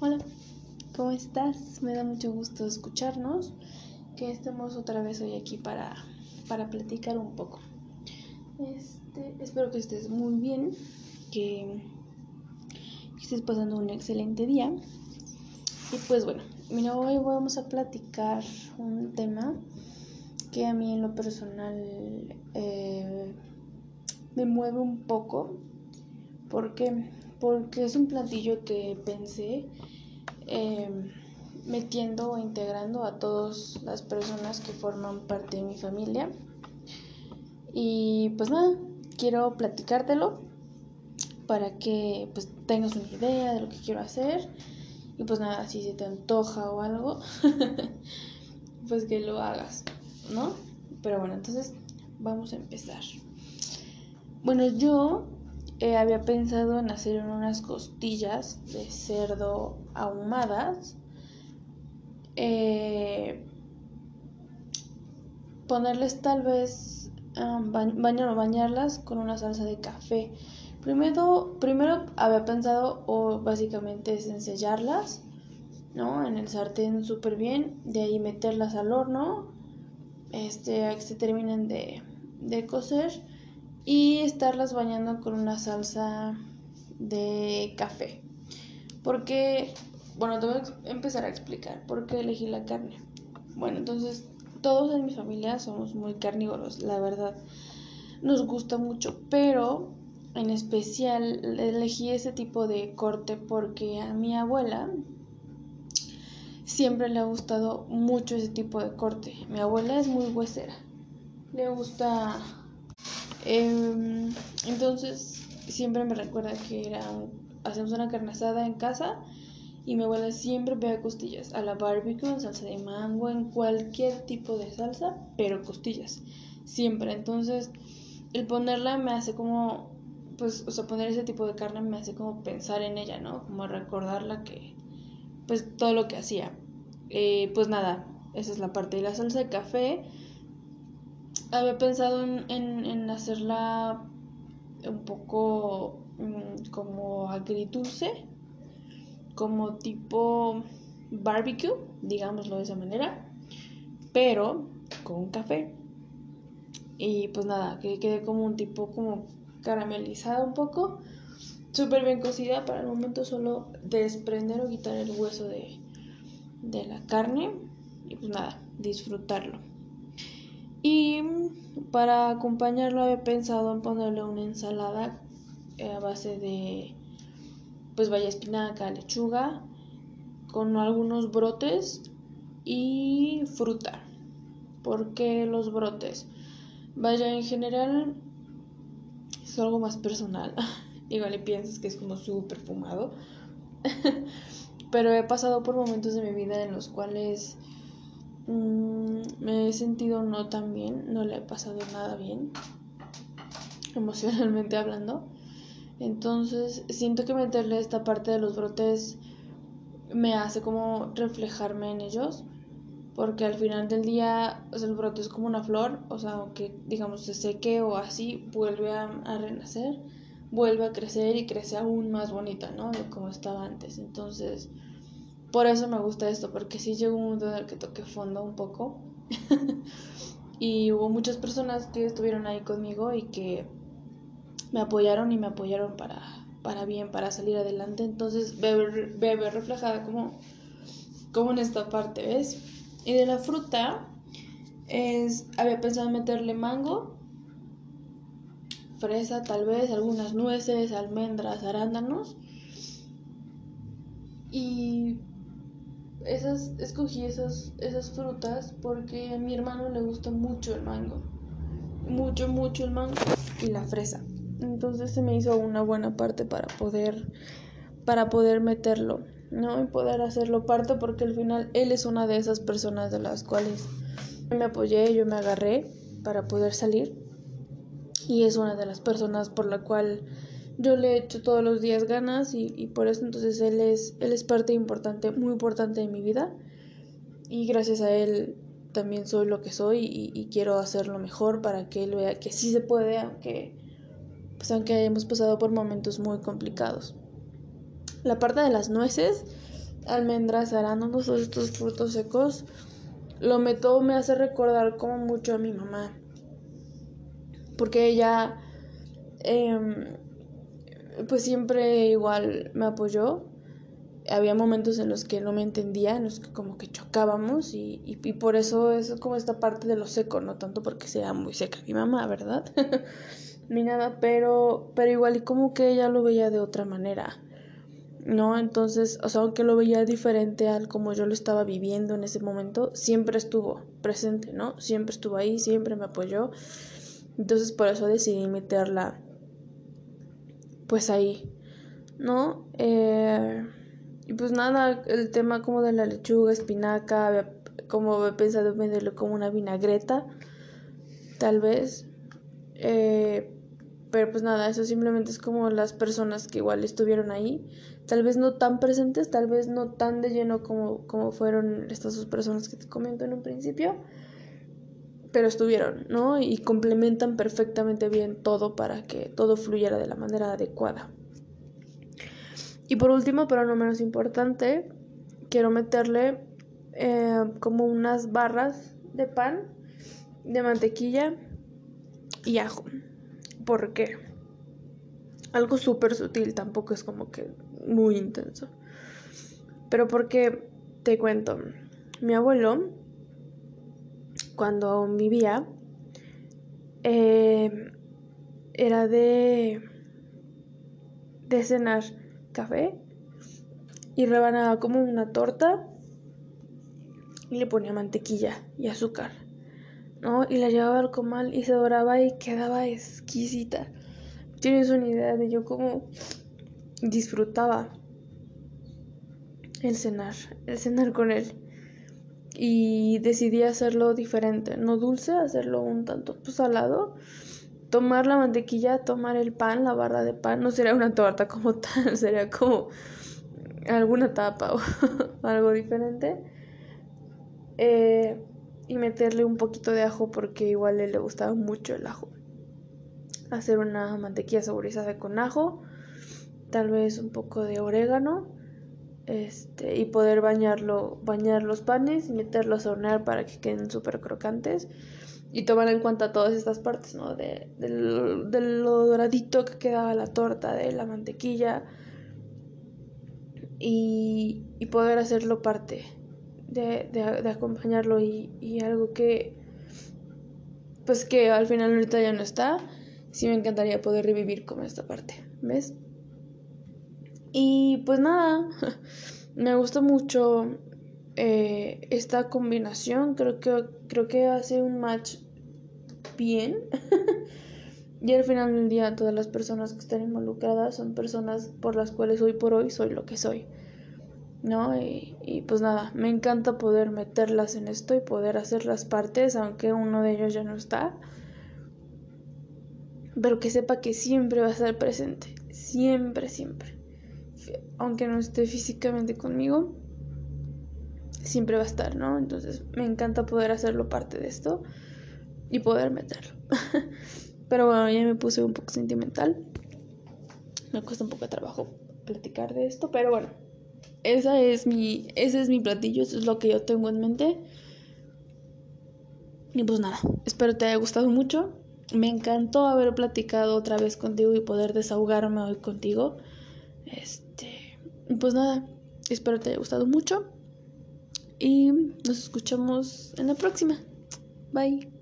Hola, ¿cómo estás? Me da mucho gusto escucharnos, que estemos otra vez hoy aquí para, para platicar un poco. Este, espero que estés muy bien, que, estés pasando un excelente día. Y pues bueno, mira, hoy vamos a platicar un tema que a mí en lo personal eh, me mueve un poco. porque porque es un platillo que pensé em, metiendo o integrando a todas las personas que forman parte de mi familia. Y pues nada, quiero platicártelo para que pues tengas una idea de lo que quiero hacer. Y pues nada, si se te antoja o algo, pues que lo hagas, ¿no? Pero bueno, entonces vamos a empezar. Bueno, yo eh, había pensado en hacer unas costillas de cerdo ahumadas. Eh, ponerles tal vez, um, bañarlas con una salsa de café. Primero, primero había pensado, o básicamente es ensellarlas, ¿no? En el sartén súper bien, de ahí meterlas al horno, este, a que se terminen de, de cocer y estarlas bañando con una salsa de café. Porque, bueno, te voy a empezar a explicar por qué elegí la carne. Bueno, entonces todos en mi familia somos muy carnívoros, la verdad. Nos gusta mucho, pero en especial elegí ese tipo de corte porque a mi abuela siempre le ha gustado mucho ese tipo de corte. Mi abuela es muy huesera. Le gusta Em, entonces, siempre me recuerda que era hacemos una carne asada en casa y mi abuela siempre pega costillas a la barbecue, en salsa de mango, en cualquier tipo de salsa, pero costillas, siempre. Entonces, el ponerla me hace como, pues, o sea, poner ese tipo de carne me hace como pensar en ella, ¿no? Como recordarla que, pues, todo lo que hacía. Eh, pues nada, esa es la parte de la salsa de café había pensado en, en, hacerla un poco mm, como agridulce, como tipo barbecue, digámoslo de esa manera, pero con café. Y pues nada, que quede como un tipo como caramelizada un poco, súper bien cocida para el momento solo desprender o quitar el hueso de, de la carne y pues nada, disfrutarlo. Y para acompañarlo había pensado en ponerle una ensalada eh, a base de pues vaya espinaca, lechuga, con algunos brotes y fruta. ¿Por qué los brotes? Vaya, en general es algo más personal. Igual le piensas que es como súper fumado. Pero he pasado por momentos de mi vida en los cuales Mm, me he sentido no tan bien, no le he pasado nada bien, emocionalmente hablando. Entonces, siento que meterle esta parte de los brotes me hace como reflejarme en ellos, porque al final del día, el brote es como una flor, o sea, aunque digamos se seque o así, vuelve a, a renacer, vuelve a crecer y crece aún más bonita, ¿no? De como estaba antes. Entonces, por eso me gusta esto, porque sí llegó un momento en el que toqué fondo un poco. y hubo muchas personas que estuvieron ahí conmigo y que me apoyaron y me apoyaron para, para bien, para salir adelante. Entonces veo reflejada como, como en esta parte, ¿ves? Y de la fruta, es, había pensado meterle mango, fresa tal vez, algunas nueces, almendras, arándanos. Y esas, escogí esas, esas frutas porque a mi hermano le gusta mucho el mango. Mucho, mucho el mango y la fresa. Entonces se me hizo una buena parte para poder, para poder meterlo, ¿no? Y poder hacerlo parte porque al final él es una de esas personas de las cuales me apoyé, yo me agarré para poder salir. Y es una de las personas por la cual yo le echo todos los días ganas y, por eso entonces él es, él es parte importante, muy importante de mi vida y gracias a él también soy lo que soy y, quiero hacerlo mejor para que él vea que sí se puede, aunque, pues aunque hayamos pasado por momentos muy complicados. La parte de las nueces almendras, arándanos, todos estos frutos secos, lo meto me hace recordar como mucho a mi mamá. Porque ella, em, pues siempre igual me apoyó. Había momentos en los que no me entendía, en los que como que chocábamos y, y, y por eso es como esta parte de lo seco, no tanto porque sea muy seca mi mamá, ¿verdad? Ni nada, pero, pero igual y como que ella lo veía de otra manera ¿no? Entonces, o sea, aunque lo veía diferente al como yo lo estaba viviendo en ese momento, siempre estuvo presente, ¿no? Siempre estuvo ahí, siempre me apoyó. Entonces, por eso decidí meterla, pues ahí, ¿no? Eh, y pues nada, el tema como de la lechuga, espinaca, como he pensado venderlo como una vinagreta, tal vez. Eh, pero pues nada, eso simplemente es como las personas que igual estuvieron ahí, tal vez no tan presentes, tal vez no tan de lleno como, como fueron estas dos personas que te comento en un principio, pero estuvieron, ¿no? Y complementan perfectamente bien todo para que todo fluyera de la manera adecuada. Y por último, pero no menos importante, quiero meterle eh, como unas barras de pan, de mantequilla y ajo. ¿Por qué? Algo súper sutil, tampoco es como que muy intenso. Pero porque, te cuento, mi abuelo, cuando vivía, eh, era de, de cenar café y rebanaba como una torta y le ponía mantequilla y azúcar. ¿no? Y la llevaba al comal y se doraba y quedaba exquisita. Tienes una idea de yo cómo disfrutaba el cenar, el cenar con él. Y decidí hacerlo diferente, no dulce, hacerlo un tanto pues, salado. Tomar la mantequilla, tomar el pan, la barra de pan, no sería una torta como tal, sería como alguna tapa o algo diferente. Eh, y meterle un poquito de ajo porque igual le gustaba mucho el ajo. Hacer una mantequilla saborizada con ajo, tal vez un poco de orégano, este, y poder bañarlo, bañar los panes y meterlos a hornear para que queden súper crocantes. Y tomar en cuenta todas estas partes, ¿no? De, lo, doradito que quedaba la torta, de la mantequilla. Y, y poder hacerlo parte de, de, acompañarlo y, y, algo que pues que al final ahorita ya no está sí me encantaría poder revivir como esta parte ¿ves? Y pues nada me gusta mucho eh, esta combinación creo que creo que hace un match bien y al final del día todas las personas que están involucradas son personas por las cuales hoy por hoy soy lo que soy ¿no? Y, y, pues nada, me encanta poder meterlas en esto y poder hacer las partes, aunque uno de ellos ya no está. Pero que sepa que siempre va a estar presente, siempre, siempre. Aunque no esté físicamente conmigo, siempre va a estar, ¿no? Entonces me encanta poder hacerlo parte de esto y poder meterlo. Pero bueno, ya me puse un poco sentimental. Me cuesta un poco de trabajo platicar de esto, pero bueno esa es mi, ese es mi platillo, eso es lo que yo tengo en mente. Y pues nada, espero te haya gustado mucho. Me encantó haber platicado otra vez contigo y poder desahogarme hoy contigo. Este, pues nada, espero te haya gustado mucho. Y nos escuchamos en la próxima. Bye.